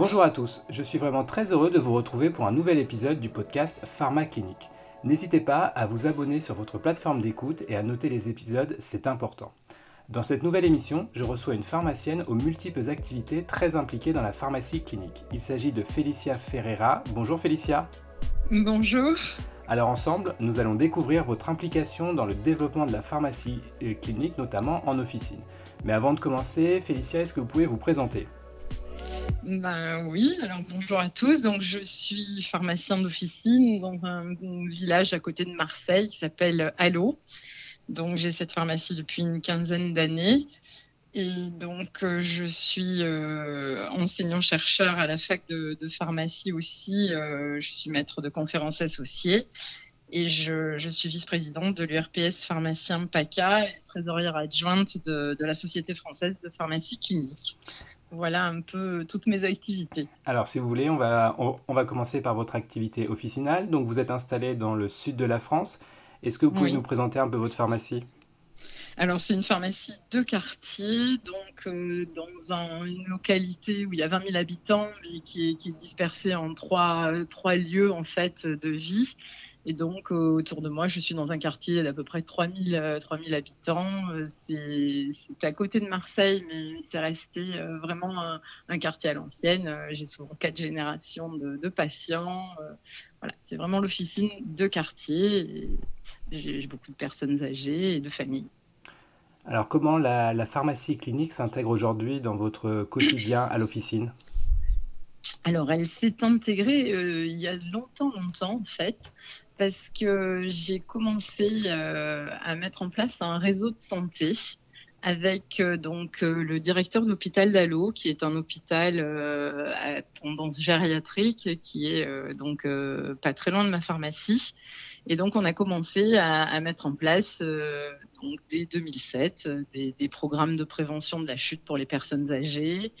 Bonjour à tous, je suis vraiment très heureux de vous retrouver pour un nouvel épisode du podcast Pharma Clinique. N'hésitez pas à vous abonner sur votre plateforme d'écoute et à noter les épisodes, c'est important. Dans cette nouvelle émission, je reçois une pharmacienne aux multiples activités très impliquées dans la pharmacie clinique. Il s'agit de Felicia Ferreira. Bonjour Felicia. Bonjour. Alors ensemble, nous allons découvrir votre implication dans le développement de la pharmacie clinique, notamment en officine. Mais avant de commencer, Félicia, est-ce que vous pouvez vous présenter? Ben oui, alors bonjour à tous. Donc je suis pharmacien d'officine dans un, village à côté de Marseille qui s'appelle Allo. Donc j'ai cette pharmacie depuis une quinzaine d'années. Et donc euh, je suis euh, enseignant-chercheur à la fac de, pharmacie aussi. Euh, je suis maître de conférences associées et je, suis vice-présidente de l'URPS pharmacien PACA et trésorière adjointe de, de la Société française de pharmacie clinique. Voilà un peu toutes mes activités. Alors, si vous voulez, on va, on, va commencer par votre activité officinale. Donc, vous êtes installé dans le sud de la France. Est-ce que vous pouvez nous présenter un peu votre pharmacie? Alors, c'est une pharmacie de quartier, donc euh, dans une localité où il y a 20 000 habitants, mais qui est, dispersée en trois, trois lieux en fait de vie. Et donc, euh, autour de moi, je suis dans un quartier d'à peu près 3000, 3000 euh, habitants. Euh, c'est à côté de Marseille, mais c'est resté vraiment un, quartier à l'ancienne. J'ai souvent quatre générations de, patients. Voilà, c'est vraiment l'officine de quartier. J'ai beaucoup de personnes âgées et de familles. Alors, comment la, pharmacie clinique s'intègre aujourd'hui dans votre quotidien à l'officine? Alors, elle s'est intégrée il y a longtemps, longtemps, en fait parce que j'ai commencé euh, à mettre en place un réseau de santé avec euh, donc euh, le directeur de l'hôpital d'Allo, qui est un hôpital à tendance gériatrique, qui est donc pas très loin de ma pharmacie. Et donc on a commencé à, mettre en place donc dès 2007 des, des, programmes de prévention de la chute pour les personnes âgées.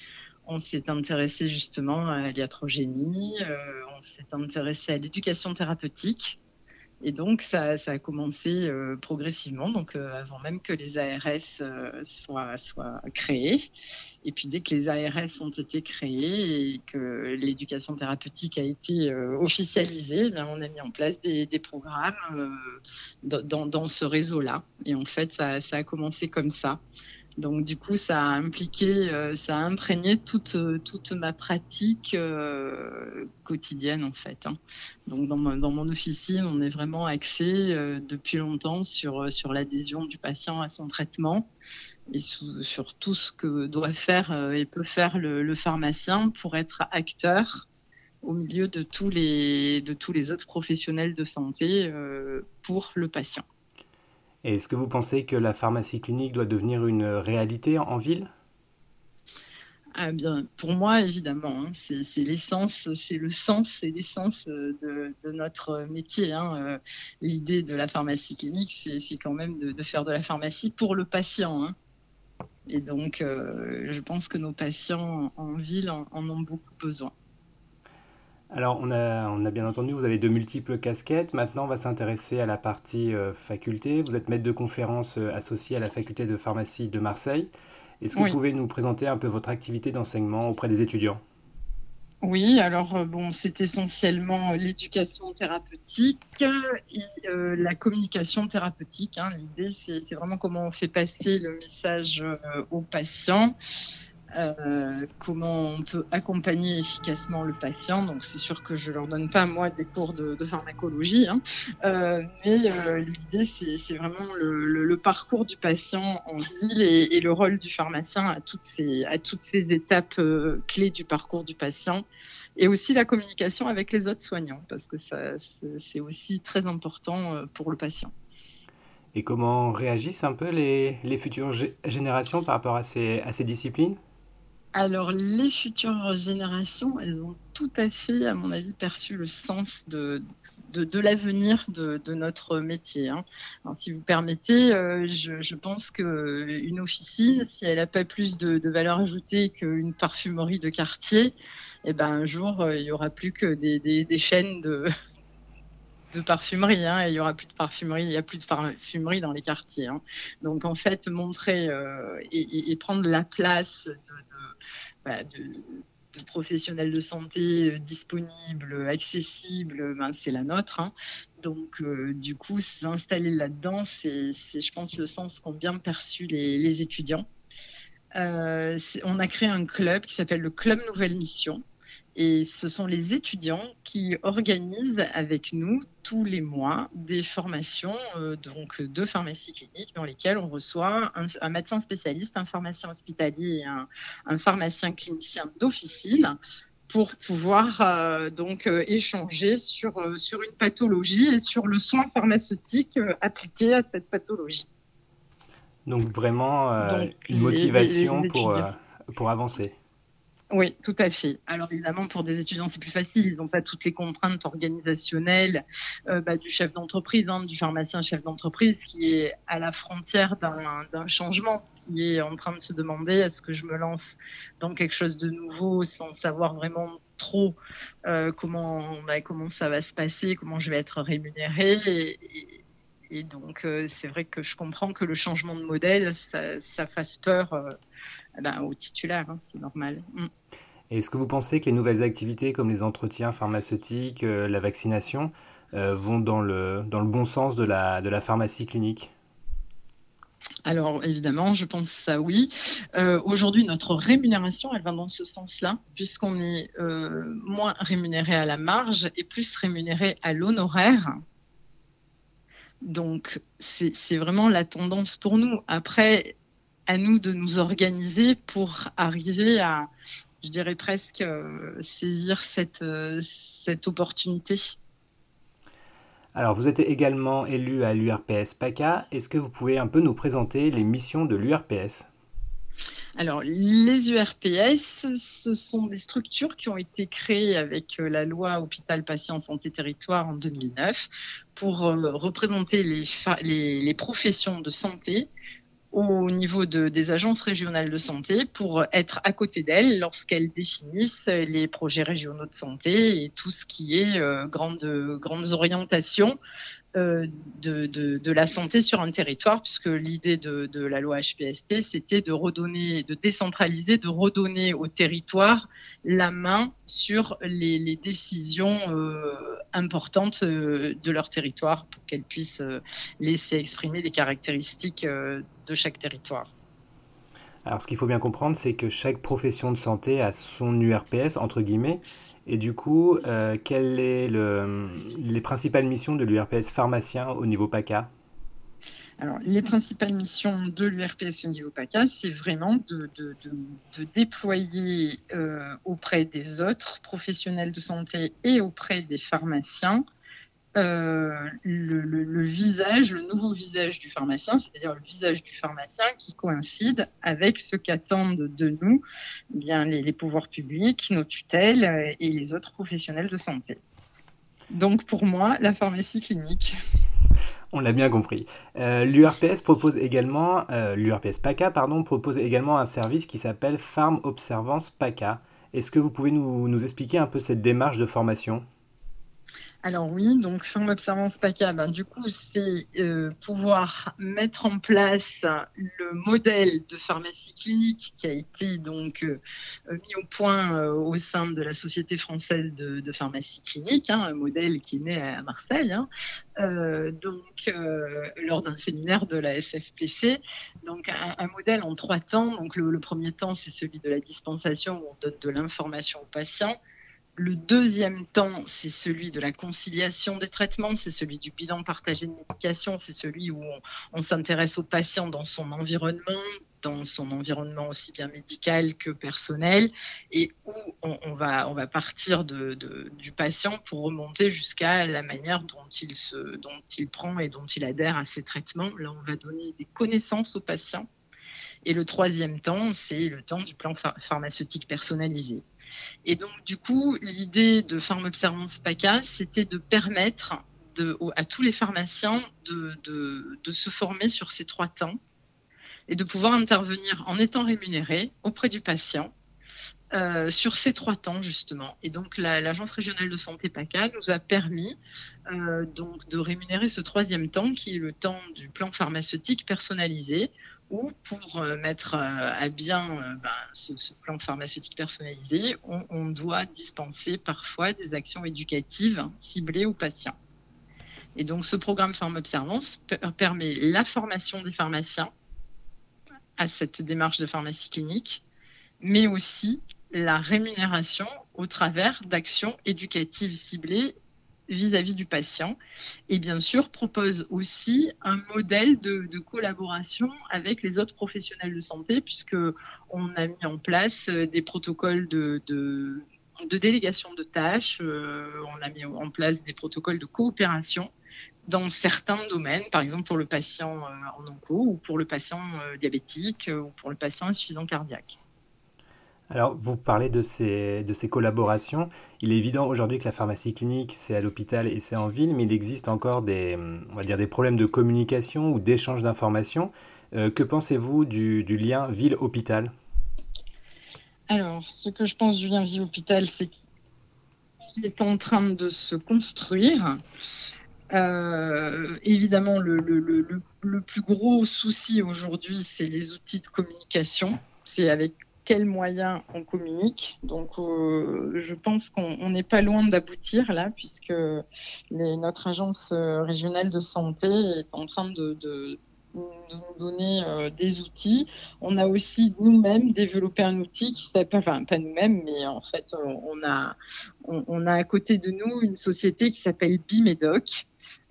On s'est intéressé justement à l'iatrogénie, on s'est intéressé à l'éducation thérapeutique et donc, ça, a commencé euh, progressivement, donc euh, avant même que les ARS euh, soient, créés. Et puis, dès que les ARS ont été créés et que l'éducation thérapeutique a été officialisée, eh on a mis en place des, programmes dans, ce réseau-là. Et en fait, ça, a commencé comme ça. Donc du coup, ça a impliqué, euh, ça a imprégné toute, euh, toute ma pratique euh, quotidienne en fait. Hein. Donc dans, dans, mon officine, on est vraiment axé depuis longtemps sur, sur l'adhésion du patient à son traitement et sur tout ce que doit faire et peut faire le, le, pharmacien pour être acteur au milieu de tous les, de tous les autres professionnels de santé pour le patient. Est-ce que vous pensez que la pharmacie clinique doit devenir une réalité en, ville? Ah bien, pour moi, évidemment, hein, c'est l'essence, c'est le sens et l'essence euh, de, notre métier. Hein, euh, l'idée de la pharmacie clinique, c'est quand même de, faire de la pharmacie pour le patient. Hein. Et donc, euh, je pense que nos patients en ville en ont beaucoup besoin. Alors, on a, bien entendu, vous avez de multiples casquettes. Maintenant, on va s'intéresser à la partie euh, faculté. Vous êtes maître de conférence euh, associé à la faculté de pharmacie de Marseille. Est-ce que vous pouvez nous présenter un peu votre activité d'enseignement auprès des étudiants? Oui, alors euh, bon, c'est essentiellement l'éducation thérapeutique et la communication thérapeutique. Hein. L'idée, c'est vraiment comment on fait passer le message aux patients. Euh, comment on peut accompagner efficacement le patient. Donc c'est sûr que je leur donne pas moi des cours de, pharmacologie, hein. euh, mais euh, l'idée c'est vraiment le, parcours du patient en ville et, le rôle du pharmacien à toutes ces, à toutes ces étapes clés du parcours du patient et aussi la communication avec les autres soignants parce que c'est aussi très important pour le patient. Et comment réagissent un peu les, les futures générations par rapport à ces, à ces disciplines? Alors, les futures générations, elles ont tout à fait, à mon avis, perçu le sens de, de, l'avenir de, notre métier. Hein. si vous permettez, euh, je, pense qu'une officine, si elle n'a pas plus de, valeur ajoutée qu'une parfumerie de quartier, eh ben, un jour, euh, il n'y aura plus que des, des chaînes de, de parfumerie. Hein, il y aura plus de parfumerie, il n'y a plus de parfumerie dans les quartiers. Hein. Donc en fait, montrer et, prendre la place de, bah, professionnels de santé disponibles, accessibles, ben, c'est la nôtre. Hein. Donc, du coup, s'installer là-dedans, c'est, je pense, le sens qu'ont bien perçu les, étudiants. on a créé un club qui s'appelle le Club Nouvelle Mission, et ce sont les étudiants qui organisent avec nous tous les mois des formations euh, donc de pharmacie clinique dans lesquelles on reçoit un, médecin spécialiste, un pharmacien hospitalier et un, pharmacien clinicien d'officine pour pouvoir euh, donc euh, échanger sur, sur une pathologie et sur le soin pharmaceutique appliqué à cette pathologie. Donc vraiment une motivation pour, pour avancer. Oui, tout à fait. Alors évidemment, pour des étudiants, c'est plus facile. Ils n'ont pas toutes les contraintes organisationnelles euh, bah, du chef d'entreprise, hein, du pharmacien chef d'entreprise, qui est à la frontière d'un changement, qui est en train de se demander est-ce que je me lance dans quelque chose de nouveau sans savoir vraiment trop euh, comment, bah, comment ça va se passer, comment je vais être rémunéré. Et, donc, euh, c'est vrai que je comprends que le changement de modèle, ça, fasse peur ben, aux titulaires, hein, c'est normal. Mm. Est-ce que vous pensez que les nouvelles activités comme les entretiens pharmaceutiques, euh, la vaccination, euh, vont dans le, dans le bon sens de la, de la pharmacie clinique? Alors évidemment, je pense ça oui. Euh, aujourd'hui, notre rémunération, elle va dans ce sens-là, puisqu'on est moins rémunéré à la marge et plus rémunéré à l'honoraire. Donc c'est vraiment la tendance pour nous. Après, à nous de nous organiser pour arriver à, je dirais presque, euh, saisir cette, euh, cette opportunité. Alors, vous êtes également élu à l'URPS PACA. Est-ce que vous pouvez un peu nous présenter les missions de l'URPS alors, les URPS, ce sont des structures qui ont été créées avec euh, la loi Hôpital Patient Santé Territoire en 2009 pour représenter les, les, les professions de santé au niveau de, des agences régionales de santé pour être à côté d'elles lorsqu'elles définissent les projets régionaux de santé et tout ce qui est euh, grandes, grandes orientations de, de, la santé sur un territoire, puisque l'idée de, la loi HPST, c'était de redonner, de décentraliser, de redonner au territoire la main sur les, décisions euh, importantes euh, de leur territoire pour qu'elles puissent euh, laisser exprimer les caractéristiques euh, de chaque territoire. Alors, ce qu'il faut bien comprendre, c'est que chaque profession de santé a son URPS, entre guillemets, et du coup, euh, quelles sont les principales missions de l'URPS pharmacien au niveau PACA alors, les principales missions de l'URPS au niveau PACA, c'est vraiment de, déployer euh, auprès des autres professionnels de santé et auprès des pharmaciens euh, le, visage, le nouveau visage du pharmacien, c'est-à-dire le visage du pharmacien qui coïncide avec ce qu'attendent de nous eh bien, les, pouvoirs publics, nos tutelles euh, et les autres professionnels de santé. Donc pour moi, la pharmacie clinique. On l'a bien compris. Euh, L'URPS propose également, l'URPS PACA pardon, propose également un service qui s'appelle Pharm Observance PACA. Est-ce que vous pouvez nous expliquer un peu cette démarche de formation? Alors oui, donc Forme Observance PACA, ben, du coup, c'est euh, pouvoir mettre en place le modèle de pharmacie clinique qui a été donc euh, mis au point euh, au sein de la Société française de, pharmacie clinique, hein, un modèle qui est né à Marseille, hein. donc lors d'un séminaire de la SFPC. Donc un, modèle en trois temps. Donc le, le premier temps, c'est celui de la dispensation où on donne de l'information aux patients. Le deuxième temps, c'est celui de la conciliation des traitements, c'est celui du bilan partagé de médication, c'est celui où on, s'intéresse au patient dans son environnement, dans son environnement aussi bien médical que personnel, et où on, va, partir du patient pour remonter jusqu'à la manière dont il, dont il prend et dont il adhère à ses traitements. Là, on va donner des connaissances au patient. Et le troisième temps, c'est le temps du plan pharmaceutique personnalisé. Et donc, du coup, l'idée de Pharma Observance PACA, c'était de permettre à tous les pharmaciens de, se former sur ces trois temps et de pouvoir intervenir en étant rémunérés auprès du patient euh, sur ces trois temps justement. Et donc l'Agence régionale de santé PACA nous a permis euh, de rémunérer ce troisième temps qui est le temps du plan pharmaceutique personnalisé ou pour euh, mettre à bien ben, ce, plan pharmaceutique personnalisé, on, doit dispenser parfois des actions éducatives ciblées aux patients. Et donc ce programme Observance permet la formation des pharmaciens à cette démarche de pharmacie clinique, mais aussi la rémunération au travers d'actions éducatives ciblées vis-à-vis du patient et bien sûr propose aussi un modèle de, collaboration avec les autres professionnels de santé puisque on a mis en place euh, des protocoles de, délégation de tâches, euh, on a mis en place des protocoles de coopération dans certains domaines, par exemple pour le patient euh, en onco ou pour le patient diabétique ou pour le patient insuffisant cardiaque. Alors, vous parlez de ces, collaborations. Il est évident aujourd'hui que la pharmacie clinique, c'est à l'hôpital et c'est en ville, mais il existe encore des, on va dire, des problèmes de communication ou d'échange d'informations. Euh, que pensez-vous du, lien ville-hôpital? Alors, ce que je pense du lien ville-hôpital, c'est qu'il est en train de se construire. Euh, évidemment, le, le, plus gros souci aujourd'hui, c'est les outils de communication. C'est avec quels moyens on communique. Donc, euh, je pense qu'on n'est pas loin d'aboutir là, puisque notre agence euh, régionale de santé est en train de, nous donner euh, des outils. On a aussi nous-mêmes développé un outil qui s'appelle, enfin pas nous-mêmes, mais en fait on a, on, a à côté de nous une société qui s'appelle Bimedoc,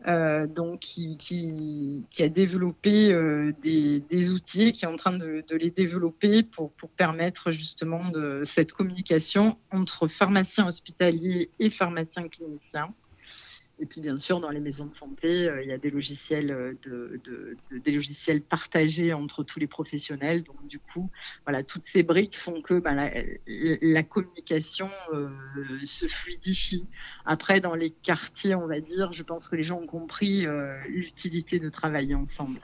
euh, donc qui, a développé euh, des, outils, qui est en train de, les développer pour, permettre justement cette communication entre pharmaciens hospitaliers et pharmaciens cliniciens. Et puis bien sûr, dans les maisons de santé, euh, il y a des logiciels, euh, de, des logiciels partagés entre tous les professionnels. Donc du coup, voilà, toutes ces briques font que bah, la, communication euh, se fluidifie. Après, dans les quartiers, on va dire, je pense que les gens ont compris l'utilité de travailler ensemble.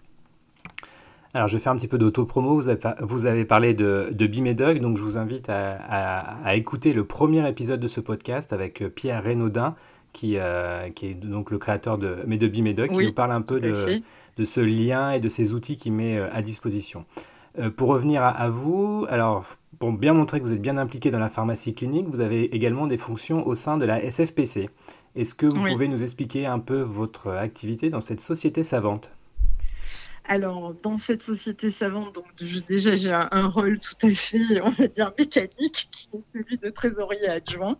Alors, je vais faire un petit peu d'auto-promo. Vous, avez parlé de, de donc je vous invite à, à, écouter le premier épisode de ce podcast avec Pierre Renaudin, qui, euh, qui est donc le créateur de Medobi Medoc, qui nous parle un peu de, de, ce lien et de ces outils qu'il met euh, à disposition. Euh, pour revenir à, vous, alors pour bien montrer que vous êtes bien impliqué dans la pharmacie clinique, vous avez également des fonctions au sein de la SFPC. Est-ce que vous pouvez nous expliquer un peu votre activité dans cette société savante? Alors, dans cette société savante, donc déjà j'ai un, rôle tout à fait, on va dire, mécanique, qui est celui de trésorier adjoint.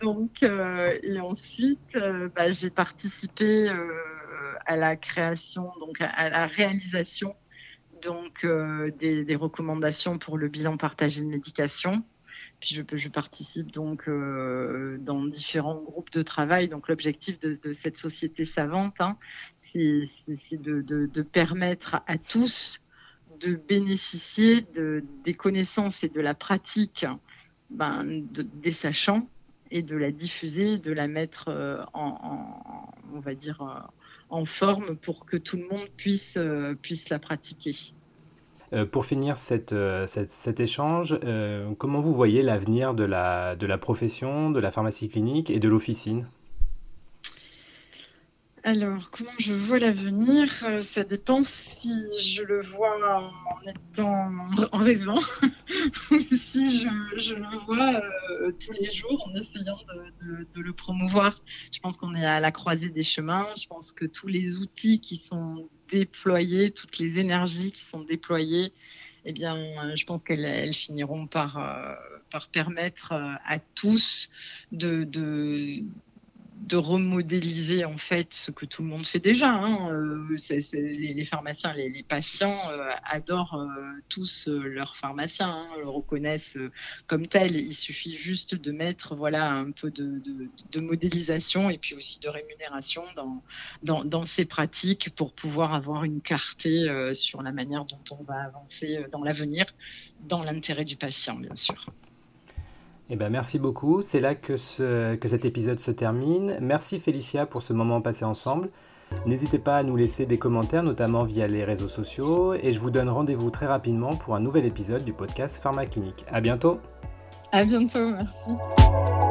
Donc, euh, et ensuite, euh, bah, j'ai participé euh, à la création, donc à, la réalisation donc des, des, recommandations pour le bilan partagé de médication. Puis je, participe donc euh, dans différents groupes de travail. Donc l'objectif de, cette société savante, hein, c'est de, permettre à tous de bénéficier de, des connaissances et de la pratique ben, des sachants et de la diffuser, de la mettre euh, euh, en forme pour que tout le monde puisse la pratiquer. Euh, pour finir euh, cet échange, euh, comment vous voyez l'avenir de la, profession, de la pharmacie clinique et de l'officine? Alors, comment je vois l'avenir? Ça dépend si je le vois en rêvant ou si je, le vois tous les jours en essayant de, le promouvoir. Je pense qu'on est à la croisée des chemins. Je pense que tous les outils qui sont déployer, toutes les énergies qui sont déployées, eh bien, je pense qu'elles finiront par, euh, permettre euh, à tous de, de remodéliser en fait ce que tout le monde fait déjà. Hein. Euh, les, pharmaciens, les, patients euh, adorent euh, tous leurs pharmaciens, hein, le reconnaissent comme tel. Il suffit juste de mettre voilà un peu de, de, modélisation et puis aussi de rémunération dans, dans, dans, ces pratiques pour pouvoir avoir une clarté sur la manière dont on va avancer dans l'avenir, dans l'intérêt du patient bien sûr. Eh ben, merci beaucoup. C'est là que, que cet épisode se termine. Merci Félicia pour ce moment passé ensemble. N'hésitez pas à nous laisser des commentaires, notamment via les réseaux sociaux. Et je vous donne rendez-vous très rapidement pour un nouvel épisode du podcast Pharmaclinique. À bientôt! À bientôt, merci.